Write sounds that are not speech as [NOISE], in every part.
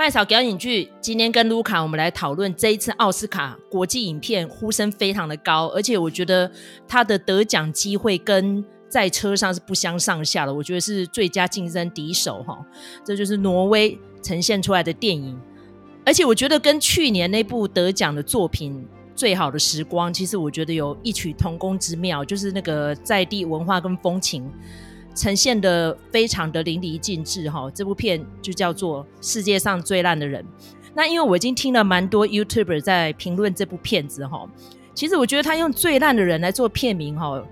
麦嫂表演剧今天跟卢卡，我们来讨论这一次奥斯卡国际影片呼声非常的高，而且我觉得他的得奖机会跟在车上是不相上下的。我觉得是最佳竞争敌手哈，这就是挪威呈现出来的电影，而且我觉得跟去年那部得奖的作品《最好的时光》，其实我觉得有异曲同工之妙，就是那个在地文化跟风情。呈现的非常的淋漓尽致哈，这部片就叫做《世界上最烂的人》。那因为我已经听了蛮多 YouTuber 在评论这部片子哈，其实我觉得他用“最烂的人”来做片名哈，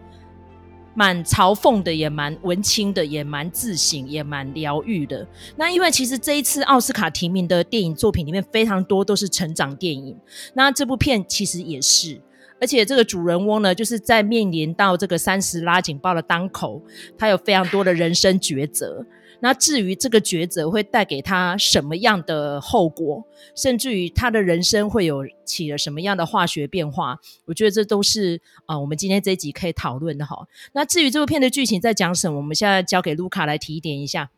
蛮嘲讽的，也蛮文青的，也蛮自省，也蛮疗愈的。那因为其实这一次奥斯卡提名的电影作品里面非常多都是成长电影，那这部片其实也是。而且这个主人翁呢，就是在面临到这个三十拉警报的当口，他有非常多的人生抉择。那至于这个抉择会带给他什么样的后果，甚至于他的人生会有起了什么样的化学变化，我觉得这都是啊、我们今天这一集可以讨论的哈。那至于这部片的剧情在讲什么，我们现在交给卢卡来提点一下。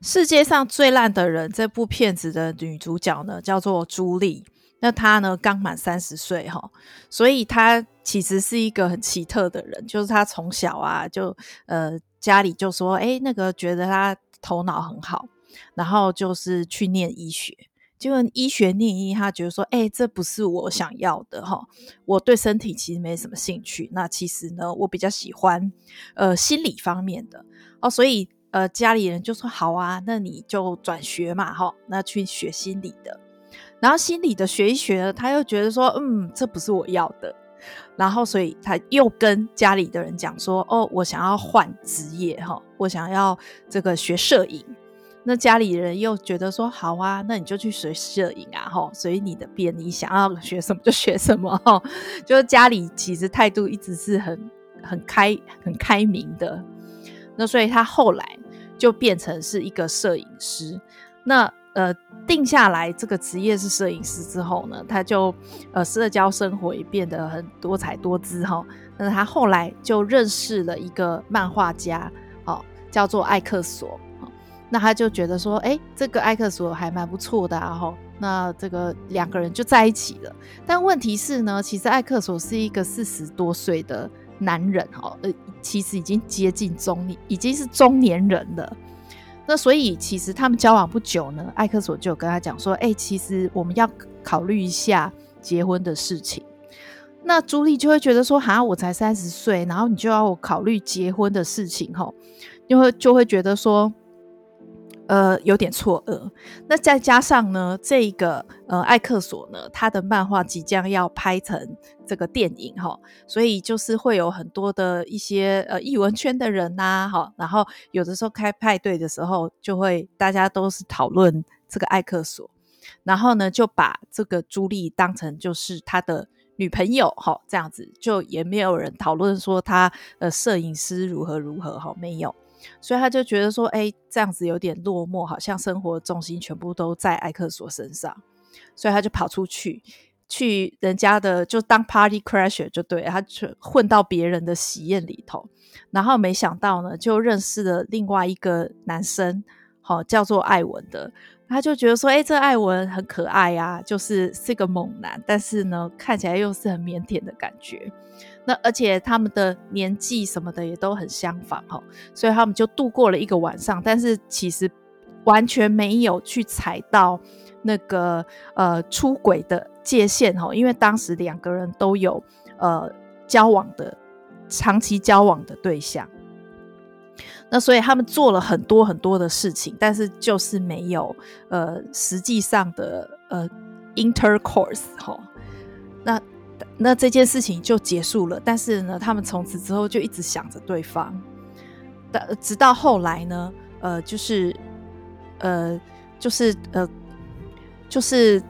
世界上最烂的人这部片子的女主角呢，叫做朱莉。那他呢，刚满三十岁哈，所以他其实是一个很奇特的人，就是他从小啊就呃家里就说，哎，那个觉得他头脑很好，然后就是去念医学，结果医学念医，他觉得说，哎，这不是我想要的哈，我对身体其实没什么兴趣，那其实呢，我比较喜欢呃心理方面的哦，所以呃家里人就说好啊，那你就转学嘛哈，那去学心理的。然后心理的学一学，他又觉得说，嗯，这不是我要的。然后，所以他又跟家里的人讲说，哦，我想要换职业哈，我想要这个学摄影。那家里人又觉得说，好啊，那你就去学摄影啊哈，随你的便，你想要学什么就学什么哈。就是家里其实态度一直是很很开很开明的。那所以他后来就变成是一个摄影师。那呃，定下来这个职业是摄影师之后呢，他就呃社交生活也变得很多彩多姿哈。那他后来就认识了一个漫画家，哦，叫做艾克索。那他就觉得说，哎，这个艾克索还蛮不错的啊，哈。那这个两个人就在一起了。但问题是呢，其实艾克索是一个四十多岁的男人哈，呃，其实已经接近中年，已经是中年人了。那所以其实他们交往不久呢，艾克索就有跟他讲说：“哎、其实我们要考虑一下结婚的事情。”那朱莉就会觉得说：“哈，我才三十岁，然后你就要我考虑结婚的事情，吼，就会就会觉得说。”呃，有点错愕。那再加上呢，这个呃，艾克索呢，他的漫画即将要拍成这个电影哈，所以就是会有很多的一些呃艺文圈的人呐、啊，哈，然后有的时候开派对的时候，就会大家都是讨论这个艾克索，然后呢，就把这个朱莉当成就是他的女朋友哈，这样子就也没有人讨论说他呃摄影师如何如何哈，没有。所以他就觉得说，哎、这样子有点落寞，好像生活重心全部都在艾克索身上，所以他就跑出去，去人家的就当 party crasher 就对，他就混到别人的喜宴里头，然后没想到呢，就认识了另外一个男生，好叫做艾文的，他就觉得说，哎、欸，这艾文很可爱呀、啊，就是是个猛男，但是呢，看起来又是很腼腆的感觉。那而且他们的年纪什么的也都很相仿哈，所以他们就度过了一个晚上，但是其实完全没有去踩到那个呃出轨的界限哈，因为当时两个人都有呃交往的长期交往的对象，那所以他们做了很多很多的事情，但是就是没有呃实际上的呃 intercourse 哈，那。那这件事情就结束了，但是呢，他们从此之后就一直想着对方，但直到后来呢，呃，就是，呃，就是，呃，就是，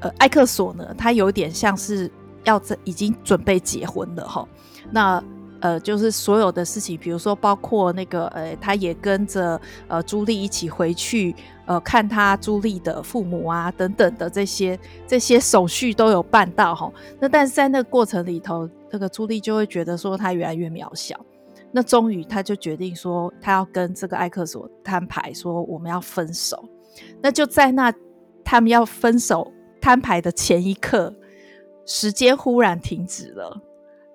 呃，艾克索呢，他有点像是要在已经准备结婚了哈，那。呃，就是所有的事情，比如说包括那个，呃，他也跟着呃朱莉一起回去，呃，看他朱莉的父母啊，等等的这些这些手续都有办到哈。那但是在那个过程里头，那个朱莉就会觉得说他越来越渺小。那终于他就决定说，他要跟这个艾克索摊牌，说我们要分手。那就在那他们要分手摊牌的前一刻，时间忽然停止了，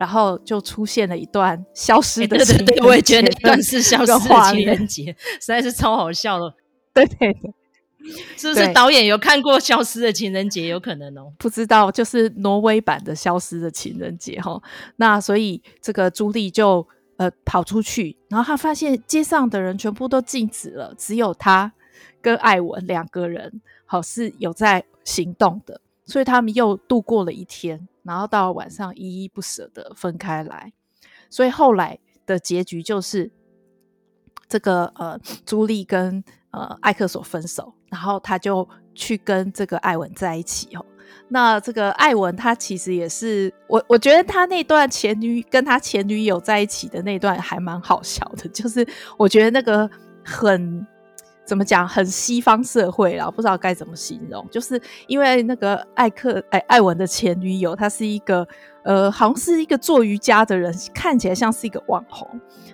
然后就出现了一段消失的情人节。欸、对对对，我也觉得那段是消失的情人节，实在是超好笑的。对对对。是不是导演有看过《消失的情人节》？有可能哦，不知道，就是挪威版的《消失的情人节》哈。那所以这个朱莉就呃跑出去，然后她发现街上的人全部都静止了，只有她跟艾文两个人好是有在行动的，所以他们又度过了一天，然后到了晚上依依不舍的分开来。所以后来的结局就是这个呃朱莉跟呃艾克索分手。然后他就去跟这个艾文在一起哦。那这个艾文他其实也是我，我觉得他那段前女跟他前女友在一起的那段还蛮好笑的，就是我觉得那个很怎么讲，很西方社会啦，不知道该怎么形容。就是因为那个艾克哎艾文的前女友，她是一个呃，好像是一个做瑜伽的人，看起来像是一个网红。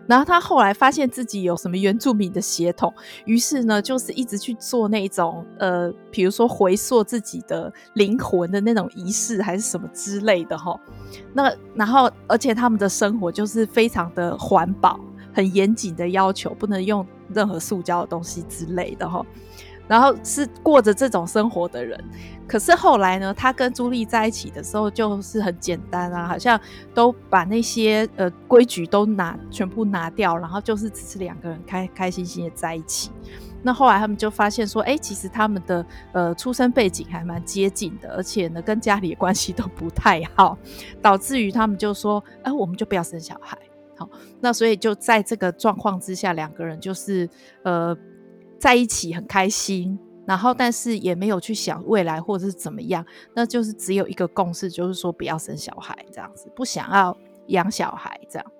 然后他后来发现自己有什么原住民的血统，于是呢，就是一直去做那种呃，比如说回溯自己的灵魂的那种仪式，还是什么之类的哈。那然后，而且他们的生活就是非常的环保，很严谨的要求，不能用任何塑胶的东西之类的哈。然后是过着这种生活的人，可是后来呢，他跟朱莉在一起的时候就是很简单啊，好像都把那些呃规矩都拿全部拿掉，然后就是只是两个人开开心心的在一起。那后来他们就发现说，哎，其实他们的呃出生背景还蛮接近的，而且呢跟家里的关系都不太好，导致于他们就说，哎，我们就不要生小孩。好，那所以就在这个状况之下，两个人就是呃。在一起很开心，然后但是也没有去想未来或者是怎么样，那就是只有一个共识，就是说不要生小孩这样子，不想要养小孩这样。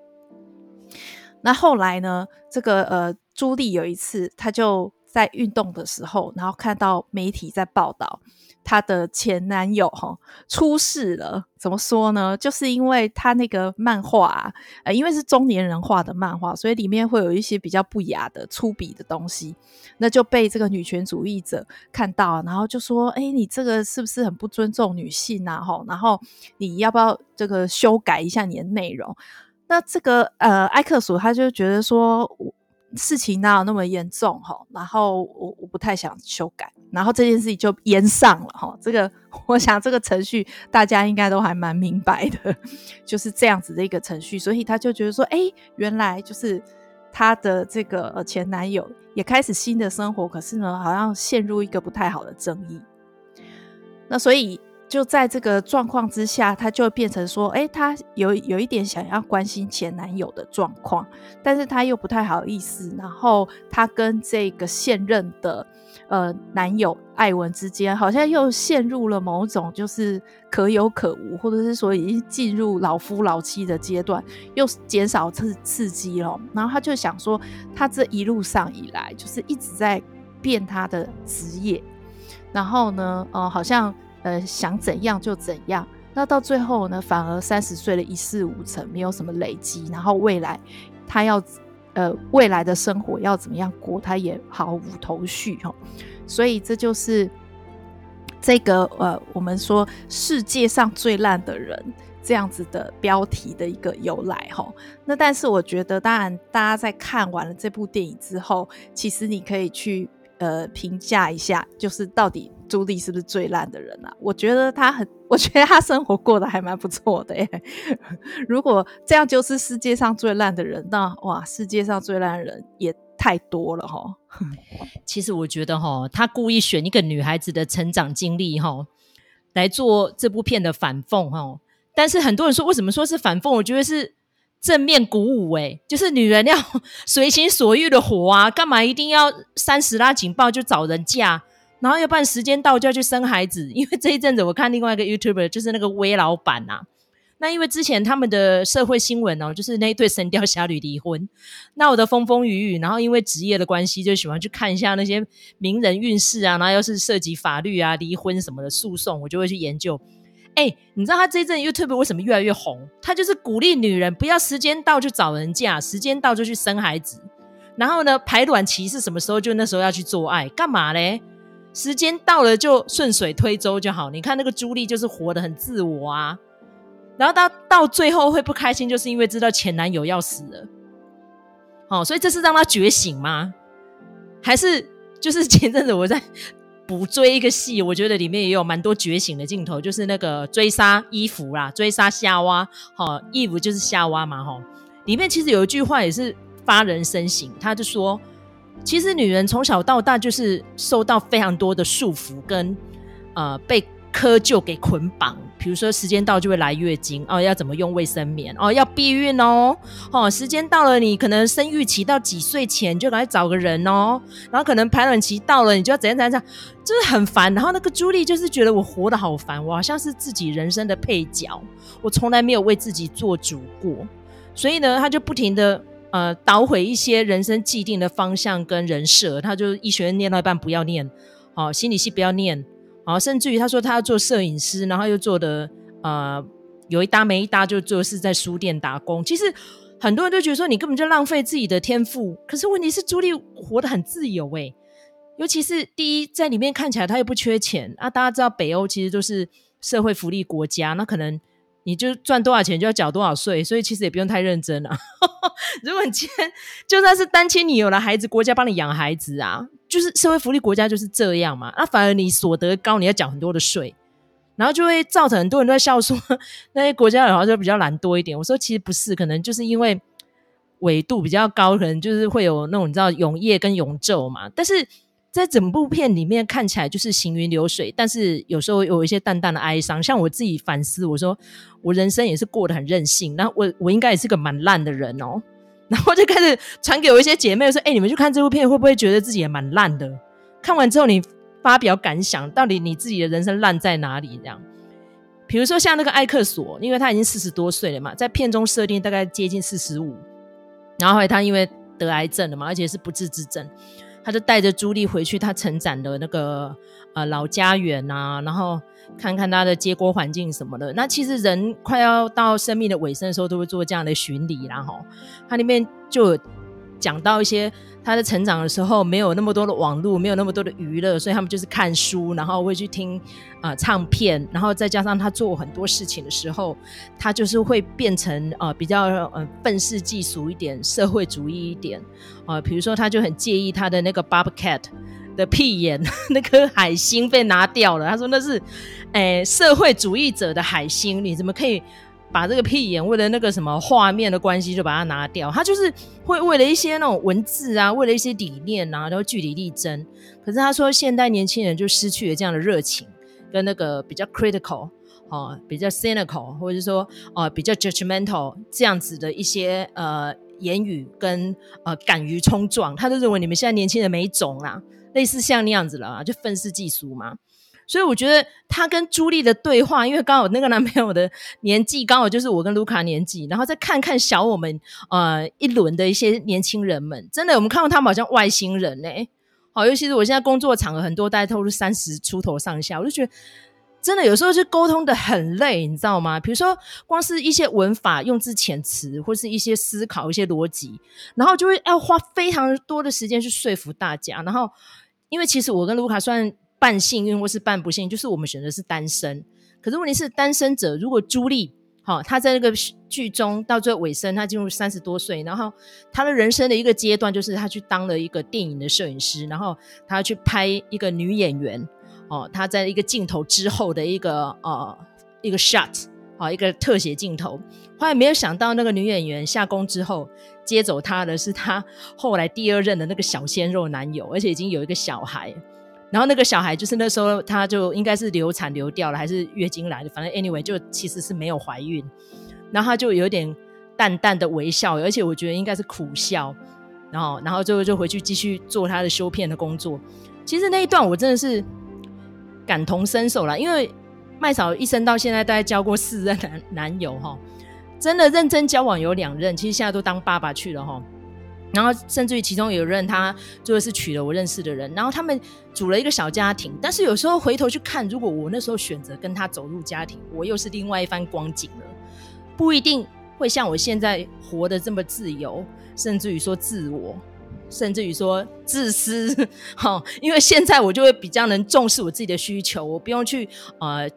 那后来呢，这个呃朱莉有一次，她就在运动的时候，然后看到媒体在报道。她的前男友哈出事了，怎么说呢？就是因为他那个漫画啊，呃，因为是中年人画的漫画，所以里面会有一些比较不雅的粗鄙的东西，那就被这个女权主义者看到，然后就说：“哎，你这个是不是很不尊重女性啊？哈，然后你要不要这个修改一下你的内容？”那这个呃，艾克索他就觉得说。事情哪有那么严重哈？然后我我不太想修改，然后这件事情就延上了哈。这个 [LAUGHS] 我想这个程序大家应该都还蛮明白的，就是这样子的一个程序。所以他就觉得说，哎，原来就是他的这个前男友也开始新的生活，可是呢，好像陷入一个不太好的争议。那所以。就在这个状况之下，他就变成说，哎，他有有一点想要关心前男友的状况，但是他又不太好意思。然后他跟这个现任的呃男友艾文之间，好像又陷入了某种就是可有可无，或者是说已经进入老夫老妻的阶段，又减少刺刺激了。然后他就想说，他这一路上以来就是一直在变他的职业，然后呢，呃，好像。呃，想怎样就怎样，那到最后呢，反而三十岁了一事无成，没有什么累积，然后未来他要呃未来的生活要怎么样过，他也毫无头绪哈。所以这就是这个呃，我们说世界上最烂的人这样子的标题的一个由来哈。那但是我觉得，当然大家在看完了这部电影之后，其实你可以去呃评价一下，就是到底。朱莉是不是最烂的人啊？我觉得他很，我觉得他生活过得还蛮不错的耶。[LAUGHS] 如果这样就是世界上最烂的人，那哇，世界上最烂的人也太多了哈。[LAUGHS] 其实我觉得哈，他故意选一个女孩子的成长经历哈，来做这部片的反讽哈。但是很多人说，为什么说是反讽？我觉得是正面鼓舞诶，就是女人要 [LAUGHS] 随心所欲的活啊，干嘛一定要三十拉警报就找人嫁？然后要不然时间到就要去生孩子，[LAUGHS] 因为这一阵子我看另外一个 YouTuber 就是那个威老板呐、啊。那因为之前他们的社会新闻哦，就是那一对神雕侠侣离婚，闹得风风雨雨。然后因为职业的关系，就喜欢去看一下那些名人运势啊，然后要是涉及法律啊、离婚什么的诉讼，我就会去研究。哎，你知道他这一阵 YouTube 为什么越来越红？他就是鼓励女人不要时间到就找人嫁，时间到就去生孩子。然后呢，排卵期是什么时候？就那时候要去做爱，干嘛嘞？时间到了就顺水推舟就好。你看那个朱莉就是活得很自我啊，然后到到最后会不开心，就是因为知道前男友要死了。哦，所以这是让他觉醒吗？还是就是前阵子我在补追一个戏，我觉得里面也有蛮多觉醒的镜头，就是那个追杀伊芙啦，追杀夏娃。哦，伊芙就是夏娃嘛，哈、哦。里面其实有一句话也是发人深省，他就说。其实女人从小到大就是受到非常多的束缚跟呃被科就给捆绑，比如说时间到就会来月经哦，要怎么用卫生棉哦，要避孕哦，哦，时间到了你可能生育期到几岁前就赶快找个人哦，然后可能排卵期到了你就要怎样怎样怎样，就是很烦。然后那个朱莉就是觉得我活得好烦，我好像是自己人生的配角，我从来没有为自己做主过，所以呢，她就不停的。呃，捣毁一些人生既定的方向跟人设，他就医学院念到一半不要念，好、哦，心理系不要念，好、哦，甚至于他说他要做摄影师，然后又做的呃有一搭没一搭，就做是在书店打工。其实很多人都觉得说你根本就浪费自己的天赋，可是问题是朱莉活得很自由诶，尤其是第一在里面看起来他又不缺钱啊，大家知道北欧其实都是社会福利国家，那可能。你就赚多少钱就要缴多少税，所以其实也不用太认真啊。[LAUGHS] 如果你今天就算是单亲，你有了孩子，国家帮你养孩子啊，就是社会福利国家就是这样嘛。那反而你所得高，你要缴很多的税，然后就会造成很多人都在笑说 [LAUGHS] 那些国家好像就比较懒多一点。我说其实不是，可能就是因为纬度比较高，可能就是会有那种你知道永夜跟永昼嘛。但是。在整部片里面看起来就是行云流水，但是有时候有一些淡淡的哀伤。像我自己反思，我说我人生也是过得很任性，那我我应该也是个蛮烂的人哦。然后就开始传给我一些姐妹说：“哎、你们去看这部片，会不会觉得自己也蛮烂的？看完之后你发表感想，到底你自己的人生烂在哪里？这样，比如说像那个艾克索，因为他已经四十多岁了嘛，在片中设定大概接近四十五，然后后来他因为得癌症了嘛，而且是不治之症。”他就带着朱莉回去他成长的那个呃老家园啊，然后看看他的接锅环境什么的。那其实人快要到生命的尾声的时候，都会做这样的巡礼，然后它里面就讲到一些。他在成长的时候没有那么多的网络，没有那么多的娱乐，所以他们就是看书，然后会去听啊、唱片，然后再加上他做很多事情的时候，他就是会变成呃比较呃愤世嫉俗一点，社会主义一点啊、比如说他就很介意他的那个 Bobcat 的屁眼 [LAUGHS] 那颗海星被拿掉了，他说那是诶、社会主义者的海星，你怎么可以？把这个屁眼为了那个什么画面的关系就把它拿掉，他就是会为了一些那种文字啊，为了一些理念啊，然后据理力争。可是他说现代年轻人就失去了这样的热情，跟那个比较 critical 哦，比较 cynical，或者说哦比较 judgmental 这样子的一些呃言语跟呃敢于冲撞，他就认为你们现在年轻人没种啊，类似像那样子了，就愤世嫉俗嘛。所以我觉得他跟朱莉的对话，因为刚好那个男朋友的年纪刚好就是我跟卢卡年纪，然后再看看小我们呃一轮的一些年轻人们，真的我们看到他们好像外星人呢、欸。好，尤其是我现在工作场合很多大家都是三十出头上下，我就觉得真的有时候就沟通的很累，你知道吗？比如说光是一些文法用字遣词，或是一些思考一些逻辑，然后就会要花非常多的时间去说服大家。然后因为其实我跟卢卡算。半幸运或是半不幸，就是我们选择是单身。可是问题是，单身者如果朱莉，好，他在那个剧中到最后尾声，他进入三十多岁，然后他的人生的一个阶段，就是他去当了一个电影的摄影师，然后他要去拍一个女演员，哦，他在一个镜头之后的一个呃一个 shot，好，一个特写镜头。后来没有想到，那个女演员下工之后接走她的是她后来第二任的那个小鲜肉男友，而且已经有一个小孩。然后那个小孩就是那时候他就应该是流产流掉了，还是月经来的，反正 anyway 就其实是没有怀孕。然后他就有点淡淡的微笑，而且我觉得应该是苦笑。然后，然后最后就回去继续做他的修片的工作。其实那一段我真的是感同身受啦，因为麦嫂一生到现在大概交过四任男男友哈，真的认真交往有两任，其实现在都当爸爸去了哈。然后甚至于其中有一任他就是娶了我认识的人，然后他们组了一个小家庭。但是有时候回头去看，如果我那时候选择跟他走入家庭，我又是另外一番光景了，不一定会像我现在活得这么自由，甚至于说自我。甚至于说自私，[LAUGHS] 哈，因为现在我就会比较能重视我自己的需求，我不用去呃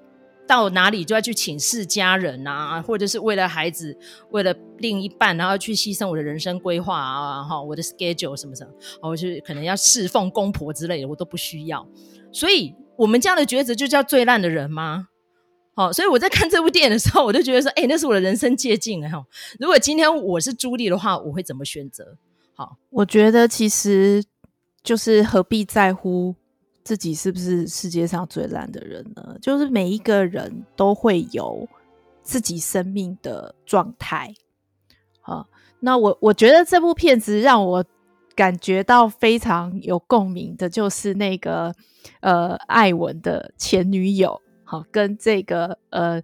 到哪里就要去请示家人啊，或者是为了孩子，为了另一半，然后去牺牲我的人生规划啊，哈，我的 schedule 什么什么，我就可能要侍奉公婆之类的，我都不需要。所以，我们这样的抉择就叫最烂的人吗？好，所以我在看这部电影的时候，我就觉得说，哎，那是我的人生借镜哈。如果今天我是朱莉的话，我会怎么选择？好，我觉得其实就是何必在乎自己是不是世界上最烂的人呢？就是每一个人都会有自己生命的状态。好，那我我觉得这部片子让我感觉到非常有共鸣的，就是那个呃艾文的前女友，好，跟这个呃。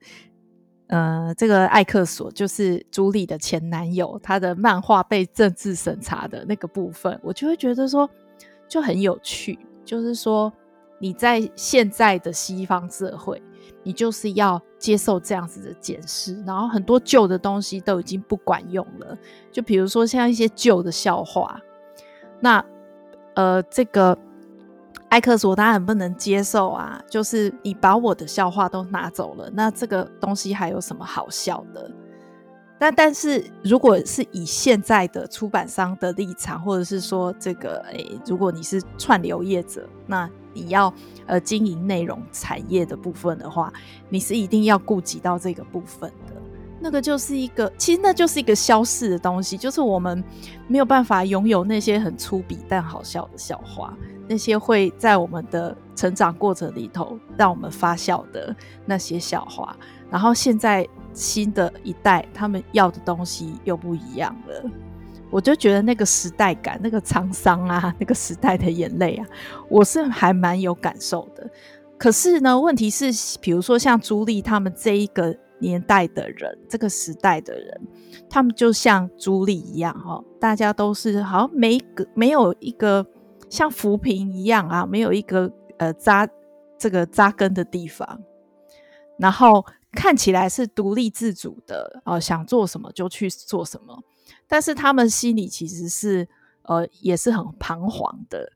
呃，这个艾克索就是朱莉的前男友，他的漫画被政治审查的那个部分，我就会觉得说就很有趣。就是说你在现在的西方社会，你就是要接受这样子的检视，然后很多旧的东西都已经不管用了。就比如说像一些旧的笑话，那呃这个。艾克索他很不能接受啊，就是你把我的笑话都拿走了，那这个东西还有什么好笑的？但但是如果是以现在的出版商的立场，或者是说这个，诶、如果你是串流业者，那你要呃经营内容产业的部分的话，你是一定要顾及到这个部分的。那个就是一个，其实那就是一个消逝的东西，就是我们没有办法拥有那些很粗鄙但好笑的笑话。那些会在我们的成长过程里头让我们发笑的那些笑话，然后现在新的一代他们要的东西又不一样了，我就觉得那个时代感、那个沧桑啊、[LAUGHS] 那个时代的眼泪啊，我是还蛮有感受的。可是呢，问题是，比如说像朱莉他们这一个年代的人，这个时代的人，他们就像朱莉一样哈，大家都是好像没个没有一个。像浮萍一样啊，没有一个呃扎这个扎根的地方，然后看起来是独立自主的，呃，想做什么就去做什么，但是他们心里其实是呃也是很彷徨的。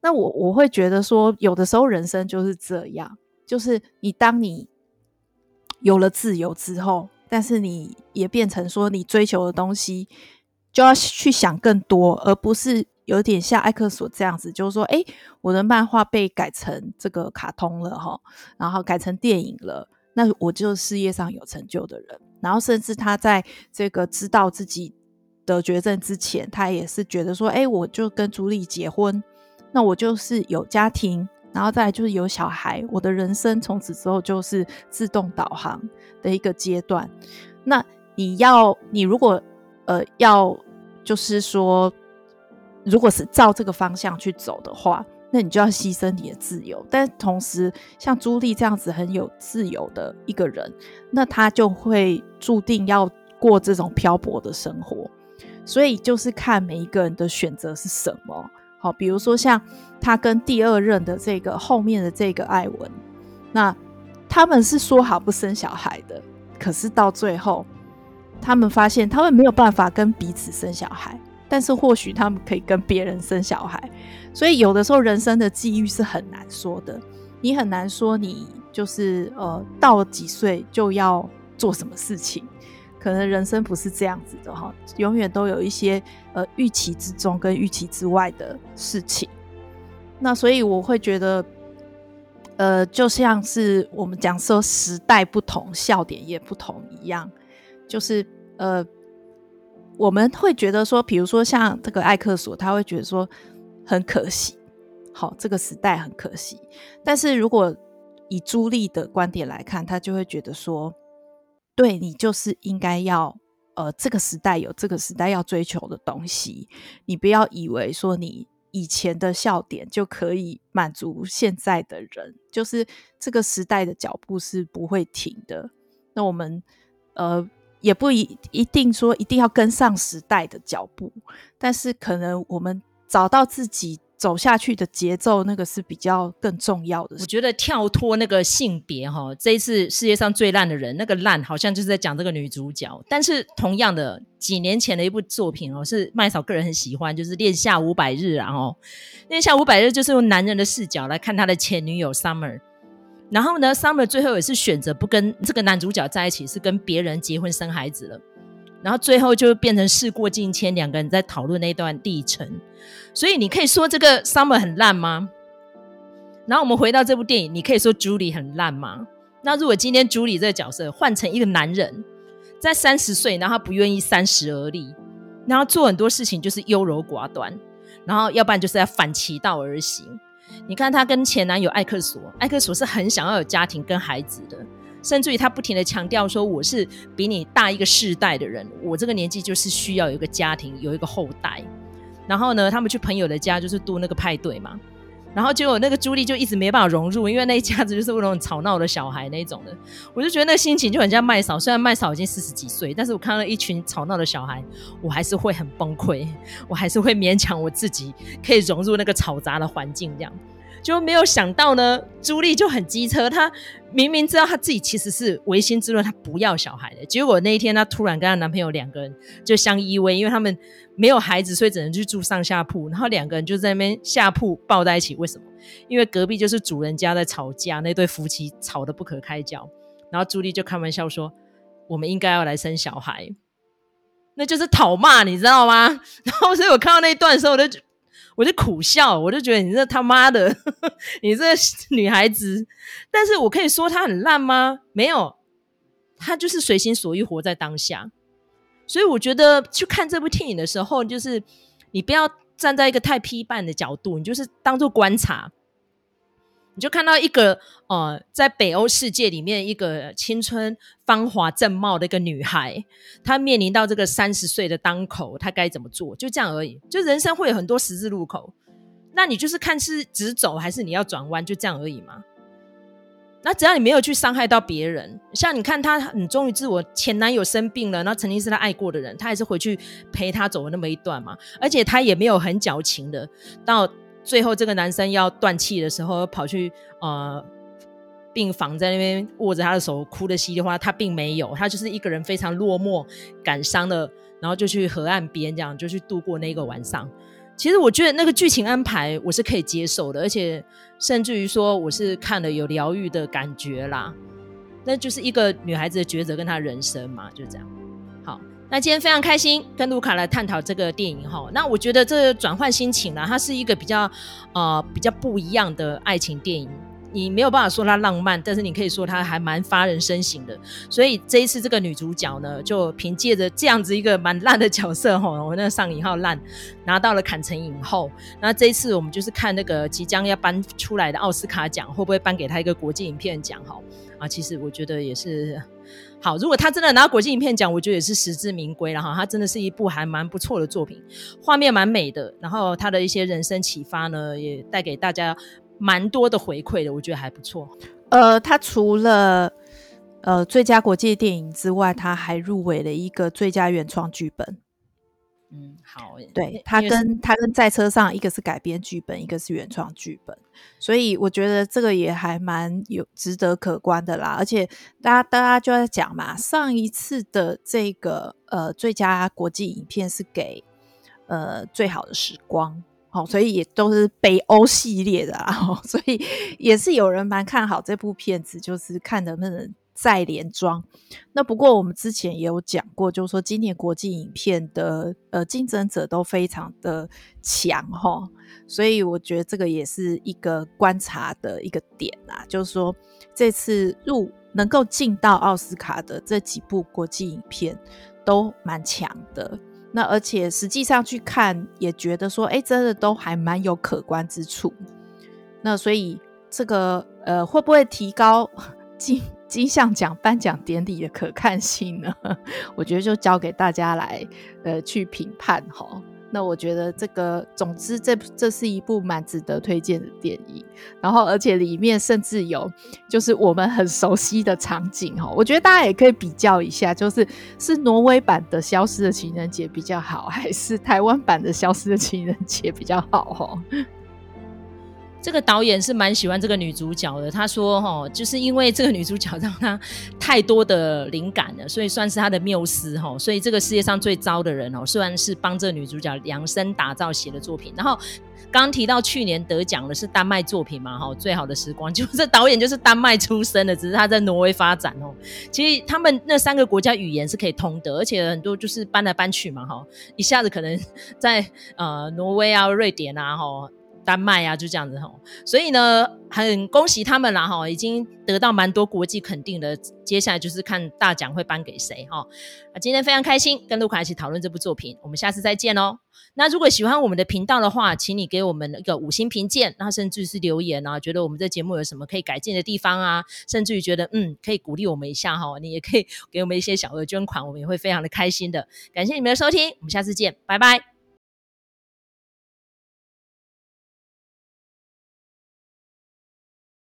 那我我会觉得说，有的时候人生就是这样，就是你当你有了自由之后，但是你也变成说你追求的东西就要去想更多，而不是。有点像艾克索这样子，就是说，哎，我的漫画被改成这个卡通了哈，然后改成电影了，那我就事业上有成就的人。然后甚至他在这个知道自己得绝症之前，他也是觉得说，哎，我就跟朱莉结婚，那我就是有家庭，然后再来就是有小孩，我的人生从此之后就是自动导航的一个阶段。那你要，你如果呃要，就是说。如果是照这个方向去走的话，那你就要牺牲你的自由。但同时，像朱莉这样子很有自由的一个人，那他就会注定要过这种漂泊的生活。所以就是看每一个人的选择是什么。好，比如说像他跟第二任的这个后面的这个艾文，那他们是说好不生小孩的，可是到最后，他们发现他们没有办法跟彼此生小孩。但是或许他们可以跟别人生小孩，所以有的时候人生的际遇是很难说的。你很难说你就是呃到几岁就要做什么事情，可能人生不是这样子的哈，永远都有一些呃预期之中跟预期之外的事情。那所以我会觉得，呃，就像是我们讲说时代不同，笑点也不同一样，就是呃。我们会觉得说，比如说像这个艾克索，他会觉得说很可惜，好，这个时代很可惜。但是如果以朱莉的观点来看，他就会觉得说，对，你就是应该要，呃，这个时代有这个时代要追求的东西，你不要以为说你以前的笑点就可以满足现在的人，就是这个时代的脚步是不会停的。那我们，呃。也不一一定说一定要跟上时代的脚步，但是可能我们找到自己走下去的节奏，那个是比较更重要的。我觉得跳脱那个性别哈，这一次世界上最烂的人，那个烂好像就是在讲这个女主角。但是同样的，几年前的一部作品哦，是麦嫂个人很喜欢，就是《恋夏五百日》啊哦，《恋夏五百日》就是用男人的视角来看他的前女友 Summer，然后呢，Summer 最后也是选择不跟这个男主角在一起，是跟别人结婚生孩子了。然后最后就变成事过境迁，两个人在讨论那段历程。所以你可以说这个 Summer 很烂吗？然后我们回到这部电影，你可以说 Julie 很烂吗？那如果今天 Julie 这个角色换成一个男人，在三十岁，然后他不愿意三十而立，然后做很多事情就是优柔寡断，然后要不然就是要反其道而行。你看她跟前男友艾克索，艾克索是很想要有家庭跟孩子的。甚至于她不停的强调说，我是比你大一个世代的人，我这个年纪就是需要有一个家庭，有一个后代。然后呢，他们去朋友的家就是度那个派对嘛，然后结果那个朱莉就一直没办法融入，因为那一家子就是那种吵闹的小孩那种的。我就觉得那心情就很像麦嫂，虽然麦嫂已经四十几岁，但是我看到一群吵闹的小孩，我还是会很崩溃，我还是会勉强我自己可以融入那个吵杂的环境这样。就没有想到呢，朱莉就很机车，她明明知道她自己其实是违心之论，她不要小孩的。结果那一天，她突然跟她男朋友两个人就相依偎，因为他们没有孩子，所以只能去住上下铺。然后两个人就在那边下铺抱在一起。为什么？因为隔壁就是主人家在吵架，那对夫妻吵得不可开交。然后朱莉就开玩笑说：“我们应该要来生小孩。”那就是讨骂，你知道吗？[LAUGHS] 然后所以我看到那一段的时候，我就。我就苦笑，我就觉得你这他妈的，[LAUGHS] 你这女孩子。但是我可以说她很烂吗？没有，她就是随心所欲活在当下。所以我觉得去看这部电影的时候，就是你不要站在一个太批判的角度，你就是当做观察。你就看到一个呃，在北欧世界里面一个青春芳华正茂的一个女孩，她面临到这个三十岁的当口，她该怎么做？就这样而已。就人生会有很多十字路口，那你就是看是直走还是你要转弯，就这样而已嘛。那只要你没有去伤害到别人，像你看她，你终于自我前男友生病了，那曾经是她爱过的人，她还是回去陪他走了那么一段嘛。而且她也没有很矫情的到。最后，这个男生要断气的时候，跑去呃病房，在那边握着他的手，哭得稀里哗啦。他并没有，他就是一个人非常落寞、感伤的，然后就去河岸边，这样就去度过那个晚上。其实我觉得那个剧情安排我是可以接受的，而且甚至于说我是看了有疗愈的感觉啦。那就是一个女孩子的抉择跟她人生嘛，就这样。好。那今天非常开心跟卢卡来探讨这个电影哈，那我觉得这转换心情呢，它是一个比较呃比较不一样的爱情电影。你没有办法说它浪漫，但是你可以说它还蛮发人深省的。所以这一次这个女主角呢，就凭借着这样子一个蛮烂的角色哈，[LAUGHS] 我那个上引号烂，拿到了坎城影后。那这一次我们就是看那个即将要颁出来的奥斯卡奖，会不会颁给她一个国际影片奖哈？啊，其实我觉得也是好。如果他真的拿国际影片奖，我觉得也是实至名归了哈。他真的是一部还蛮不错的作品，画面蛮美的，然后他的一些人生启发呢，也带给大家。蛮多的回馈的，我觉得还不错。呃，他除了呃最佳国际电影之外，他还入围了一个最佳原创剧本。嗯，好，对，他跟他跟在车上，一个是改编剧本，一个是原创剧本，所以我觉得这个也还蛮有值得可观的啦。而且大家大家就在讲嘛，上一次的这个呃最佳国际影片是给呃最好的时光。好，所以也都是北欧系列的啊，所以也是有人蛮看好这部片子，就是看能不能再连庄。那不过我们之前也有讲过，就是说今年国际影片的呃竞争者都非常的强哈，所以我觉得这个也是一个观察的一个点啊，就是说这次入能够进到奥斯卡的这几部国际影片都蛮强的。那而且实际上去看，也觉得说，哎、真的都还蛮有可观之处。那所以这个呃，会不会提高 [LAUGHS] 进金像奖颁奖典礼的可看性呢？[LAUGHS] 我觉得就交给大家来呃去评判哈。那我觉得这个，总之这这是一部蛮值得推荐的电影，然后而且里面甚至有就是我们很熟悉的场景哈，我觉得大家也可以比较一下，就是是挪威版的《消失的情人节》比较好，还是台湾版的《消失的情人节》比较好哈？这个导演是蛮喜欢这个女主角的。他说：“哈，就是因为这个女主角让他太多的灵感了，所以算是他的缪斯哈。所以这个世界上最糟的人哦，虽然是帮这个女主角量身打造写的作品。然后刚提到去年得奖的是丹麦作品嘛，哈，最好的时光，就这导演就是丹麦出生的，只是他在挪威发展哦。其实他们那三个国家语言是可以通的，而且很多就是搬来搬去嘛，哈，一下子可能在呃挪威啊、瑞典啊，哈。”丹麦啊，就这样子吼，所以呢，很恭喜他们啦哈，已经得到蛮多国际肯定的。接下来就是看大奖会颁给谁哈。啊，今天非常开心跟路卡一起讨论这部作品，我们下次再见哦。那如果喜欢我们的频道的话，请你给我们一个五星评鉴，那甚至是留言啊，觉得我们这节目有什么可以改进的地方啊，甚至于觉得嗯可以鼓励我们一下哈，你也可以给我们一些小额捐款，我们也会非常的开心的。感谢你们的收听，我们下次见，拜拜。